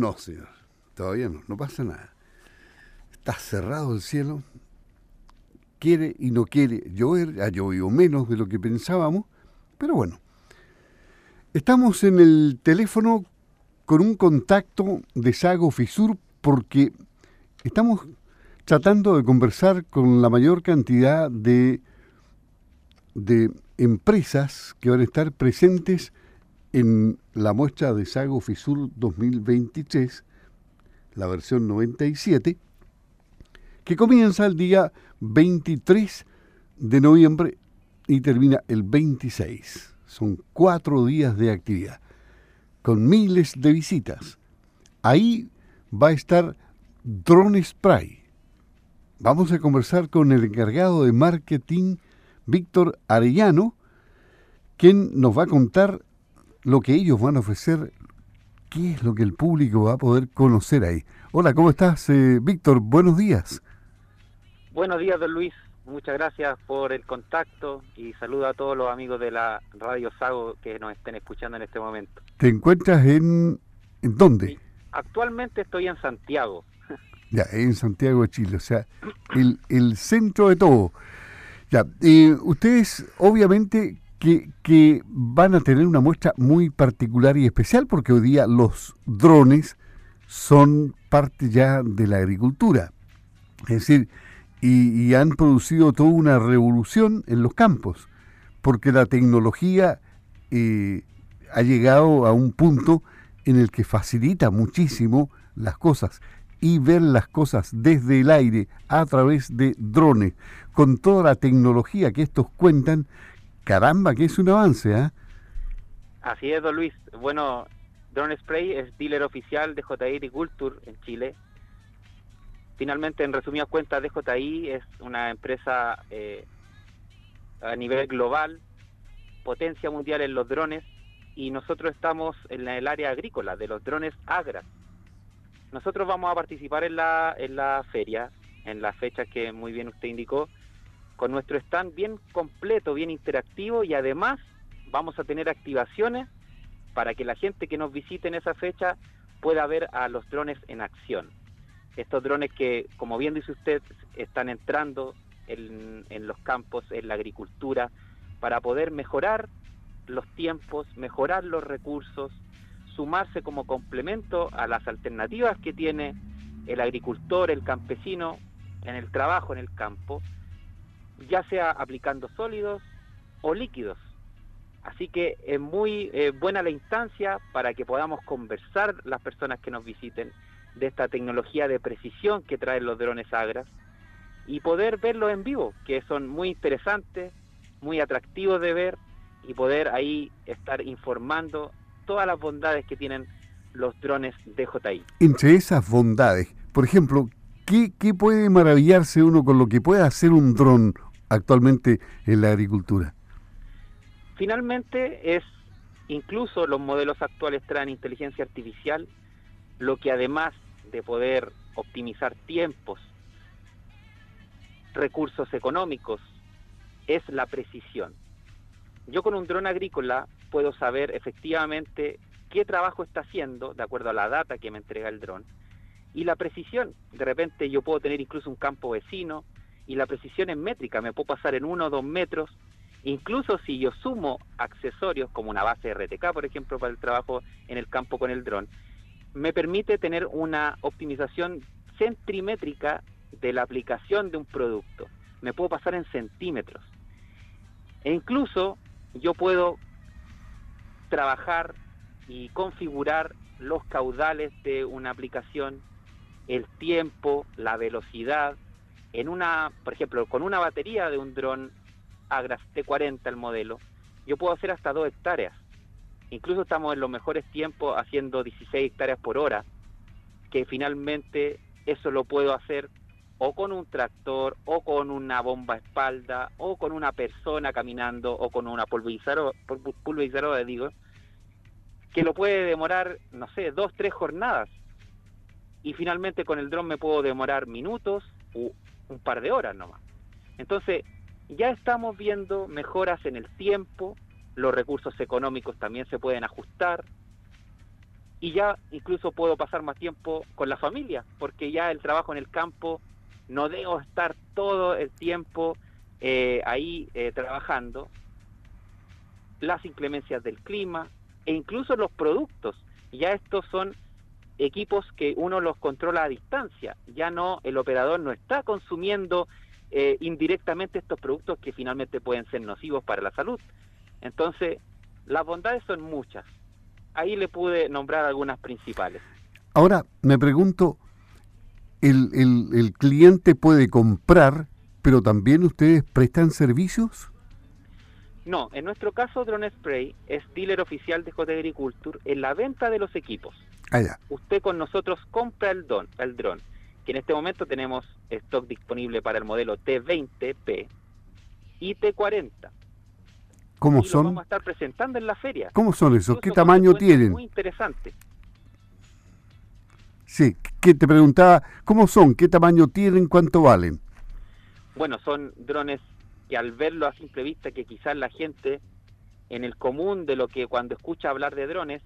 No, señor. Todavía no, no pasa nada. Está cerrado el cielo. Quiere y no quiere llover. Ha llovido menos de lo que pensábamos. Pero bueno. Estamos en el teléfono con un contacto de Sago Fisur porque estamos tratando de conversar con la mayor cantidad de, de empresas que van a estar presentes en la muestra de Sago Fisur 2023, la versión 97, que comienza el día 23 de noviembre y termina el 26. Son cuatro días de actividad, con miles de visitas. Ahí va a estar Drone Spray. Vamos a conversar con el encargado de marketing, Víctor Arellano, quien nos va a contar lo que ellos van a ofrecer, qué es lo que el público va a poder conocer ahí. Hola, ¿cómo estás, eh, Víctor? Buenos días. Buenos días, don Luis. Muchas gracias por el contacto y saludo a todos los amigos de la Radio Sago que nos estén escuchando en este momento. ¿Te encuentras en, en dónde? Actualmente estoy en Santiago. Ya, en Santiago de Chile, o sea, el, el centro de todo. Ya, eh, ustedes obviamente que, van a tener una muestra muy particular y especial porque hoy día los drones son parte ya de la agricultura. Es decir, y, han producido toda una revolución en los campos, porque la tecnología eh, ha llegado a un punto en el que facilita muchísimo las cosas y ver las cosas desde el aire a través de drones, con toda la tecnología que estos cuentan, Caramba, que es un avance, ¿eh? Así es, don Luis. Bueno, Drone Spray es dealer oficial de JI Agriculture en Chile. Finalmente, en resumidas cuentas, DJI es una empresa eh, a nivel global, potencia mundial en los drones, y nosotros estamos en el área agrícola de los drones Agra. Nosotros vamos a participar en la, en la feria, en las fechas que muy bien usted indicó, con nuestro stand bien completo, bien interactivo y además vamos a tener activaciones para que la gente que nos visite en esa fecha pueda ver a los drones en acción. Estos drones que, como bien dice usted, están entrando en, en los campos, en la agricultura, para poder mejorar los tiempos, mejorar los recursos, sumarse como complemento a las alternativas que tiene el agricultor, el campesino en el trabajo en el campo ya sea aplicando sólidos o líquidos. Así que es muy eh, buena la instancia para que podamos conversar las personas que nos visiten de esta tecnología de precisión que traen los drones Agras y poder verlos en vivo, que son muy interesantes, muy atractivos de ver y poder ahí estar informando todas las bondades que tienen los drones DJI. Entre esas bondades, por ejemplo, ¿qué, qué puede maravillarse uno con lo que puede hacer un dron actualmente en la agricultura? Finalmente es, incluso los modelos actuales traen inteligencia artificial, lo que además de poder optimizar tiempos, recursos económicos, es la precisión. Yo con un dron agrícola puedo saber efectivamente qué trabajo está haciendo de acuerdo a la data que me entrega el dron y la precisión. De repente yo puedo tener incluso un campo vecino y la precisión es métrica, me puedo pasar en uno o dos metros, incluso si yo sumo accesorios como una base RTK, por ejemplo, para el trabajo en el campo con el dron, me permite tener una optimización centrimétrica de la aplicación de un producto. Me puedo pasar en centímetros. E incluso yo puedo trabajar y configurar los caudales de una aplicación, el tiempo, la velocidad, en una, por ejemplo, con una batería de un dron Agras T40 el modelo, yo puedo hacer hasta 2 hectáreas. Incluso estamos en los mejores tiempos haciendo 16 hectáreas por hora, que finalmente eso lo puedo hacer o con un tractor, o con una bomba espalda, o con una persona caminando, o con una pulverizadora, pulverizadora digo, que lo puede demorar, no sé, dos, tres jornadas. Y finalmente con el dron me puedo demorar minutos u un par de horas nomás. Entonces, ya estamos viendo mejoras en el tiempo, los recursos económicos también se pueden ajustar, y ya incluso puedo pasar más tiempo con la familia, porque ya el trabajo en el campo no debo estar todo el tiempo eh, ahí eh, trabajando. Las inclemencias del clima e incluso los productos, ya estos son equipos que uno los controla a distancia, ya no, el operador no está consumiendo eh, indirectamente estos productos que finalmente pueden ser nocivos para la salud. Entonces, las bondades son muchas. Ahí le pude nombrar algunas principales. Ahora, me pregunto, ¿el, el, cliente puede comprar, pero también ustedes prestan servicios? No, en nuestro caso Drone Spray es dealer oficial de J Agriculture en la venta de los equipos. Usted con nosotros compra el, don, el dron, que en este momento tenemos stock disponible para el modelo T20P y T40. ¿Cómo son? vamos a estar presentando en la feria. ¿Cómo son esos? ¿Qué tamaño tienen? Muy interesante. Sí, que te preguntaba, ¿cómo son? ¿Qué tamaño tienen? ¿Cuánto valen? Bueno, son drones que al verlo a simple vista, que quizás la gente en el común de lo que cuando escucha hablar de drones,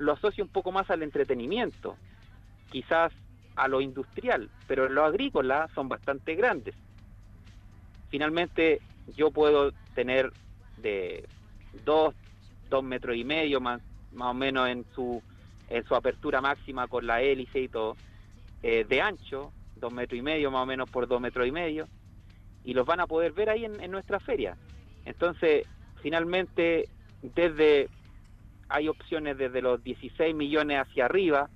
lo asocia un poco más al entretenimiento, quizás a lo industrial, pero en lo agrícola son bastante grandes. Finalmente, yo puedo tener de dos, dos metros y medio más, más o menos en su, en su apertura máxima con la hélice y todo, eh, de ancho, dos metros y medio más o menos por dos metros y medio, y los van a poder ver ahí en nuestra feria. Entonces, finalmente, desde hay opciones desde los 16 millones hacia arriba,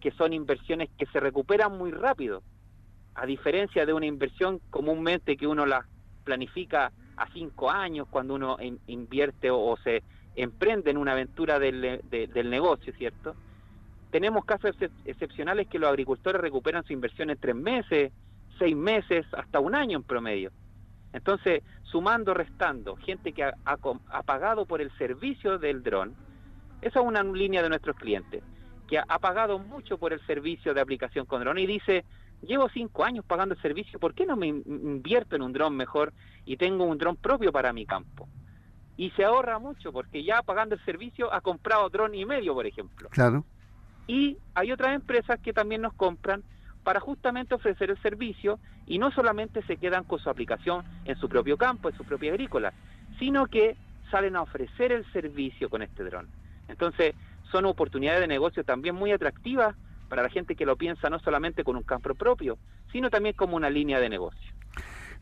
que son inversiones que se recuperan muy rápido, a diferencia de una inversión comúnmente que uno la planifica a cinco años cuando uno invierte o, se emprende en una aventura del, del negocio, ¿cierto? Tenemos casos excepcionales que los agricultores recuperan su inversión en tres meses, seis meses, hasta un año en promedio. Entonces, sumando, restando, gente que ha, pagado por el servicio del dron, esa es una línea de nuestros clientes, que ha, pagado mucho por el servicio de aplicación con dron y dice, llevo cinco años pagando el servicio, ¿por qué no me invierto en un dron mejor y tengo un dron propio para mi campo? Y se ahorra mucho porque ya pagando el servicio ha comprado dron y medio, por ejemplo. Claro. Y hay otras empresas que también nos compran para justamente ofrecer el servicio y no solamente se quedan con su aplicación en su propio campo, en su propia agrícola, sino que salen a ofrecer el servicio con este dron. Entonces, son oportunidades de negocio también muy atractivas para la gente que lo piensa no solamente con un campo propio, sino también como una línea de negocio.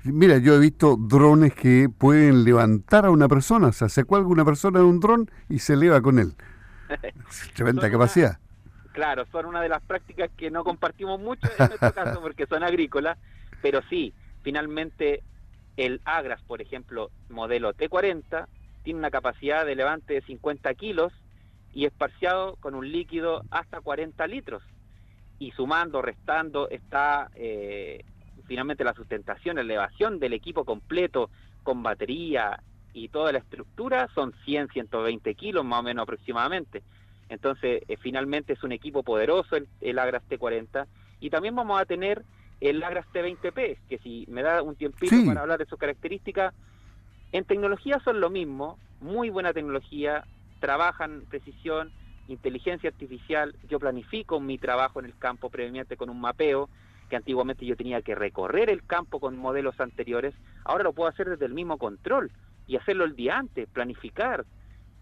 Mira, yo he visto drones que pueden levantar a una persona, o sea, se cuelga una persona en un dron y se eleva con él. Tremenda capacidad claro, son una de las prácticas que no compartimos mucho en nuestro caso porque son agrícolas, pero sí, finalmente el Agras, por ejemplo, modelo T40, tiene una capacidad de levante de 50 kilos y esparciado con un líquido hasta 40 litros. Y sumando, restando, está eh, finalmente la sustentación, la elevación del equipo completo con batería y toda la estructura son 100, 120 kilos más o menos aproximadamente. Entonces, eh, finalmente es un equipo poderoso el, Agras T40 y también vamos a tener el Agras T20P, que si me da un tiempito para hablar de sus características, en tecnología son lo mismo, muy buena tecnología, trabajan precisión, inteligencia artificial, yo planifico mi trabajo en el campo previamente con un mapeo, que antiguamente yo tenía que recorrer el campo con modelos anteriores, ahora lo puedo hacer desde el mismo control y hacerlo el día antes, planificar,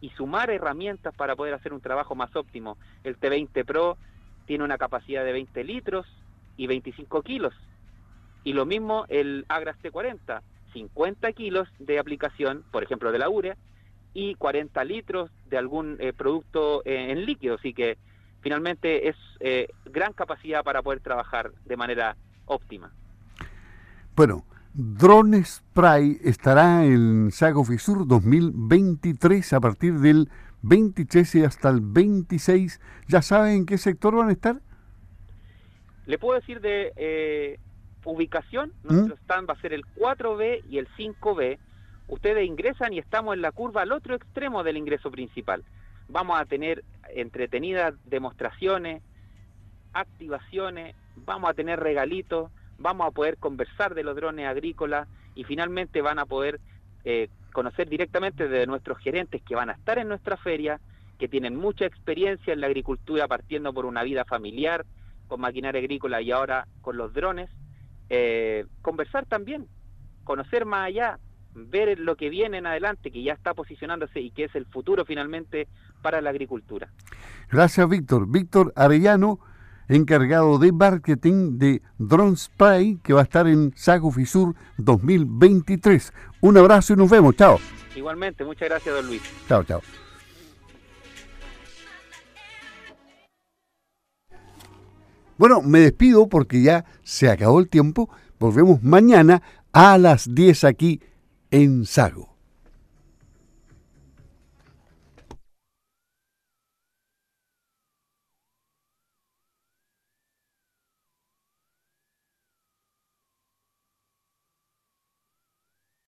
y sumar herramientas para poder hacer un trabajo más óptimo. El T20 Pro tiene una capacidad de 20 litros y 25 kilos. Y lo mismo el Agras T40, 50 kilos de aplicación, por ejemplo, de la urea, y 40 litros de algún eh, producto eh, en líquido. Así que finalmente es eh, gran capacidad para poder trabajar de manera óptima. Bueno, Drone Spray estará en Sago Fisur 2023 a partir del 23 y hasta el 26. ¿Ya saben en qué sector van a estar? Le puedo decir de eh, ubicación. ¿Mm? Nuestro stand va a ser el 4B y el 5B. Ustedes ingresan y estamos en la curva al otro extremo del ingreso principal. Vamos a tener entretenidas demostraciones, activaciones, vamos a tener regalitos vamos a poder conversar de los drones agrícolas y finalmente van a poder eh, conocer directamente de nuestros gerentes que van a estar en nuestra feria que tienen mucha experiencia en la agricultura, partiendo por una vida familiar, con maquinaria agrícola y ahora con los drones. Eh, conversar también, conocer más allá, ver lo que viene en adelante, que ya está posicionándose y que es el futuro finalmente para la agricultura. Gracias, Víctor. Víctor Arellano, encargado de marketing de Drone Spray, que va a estar en Sago Fisur 2023. Un abrazo y nos vemos. Chao. Igualmente, muchas gracias, don Luis. Chao, chao. Bueno, me despido porque ya se acabó el tiempo. Volvemos mañana a las 10 aquí en Sago.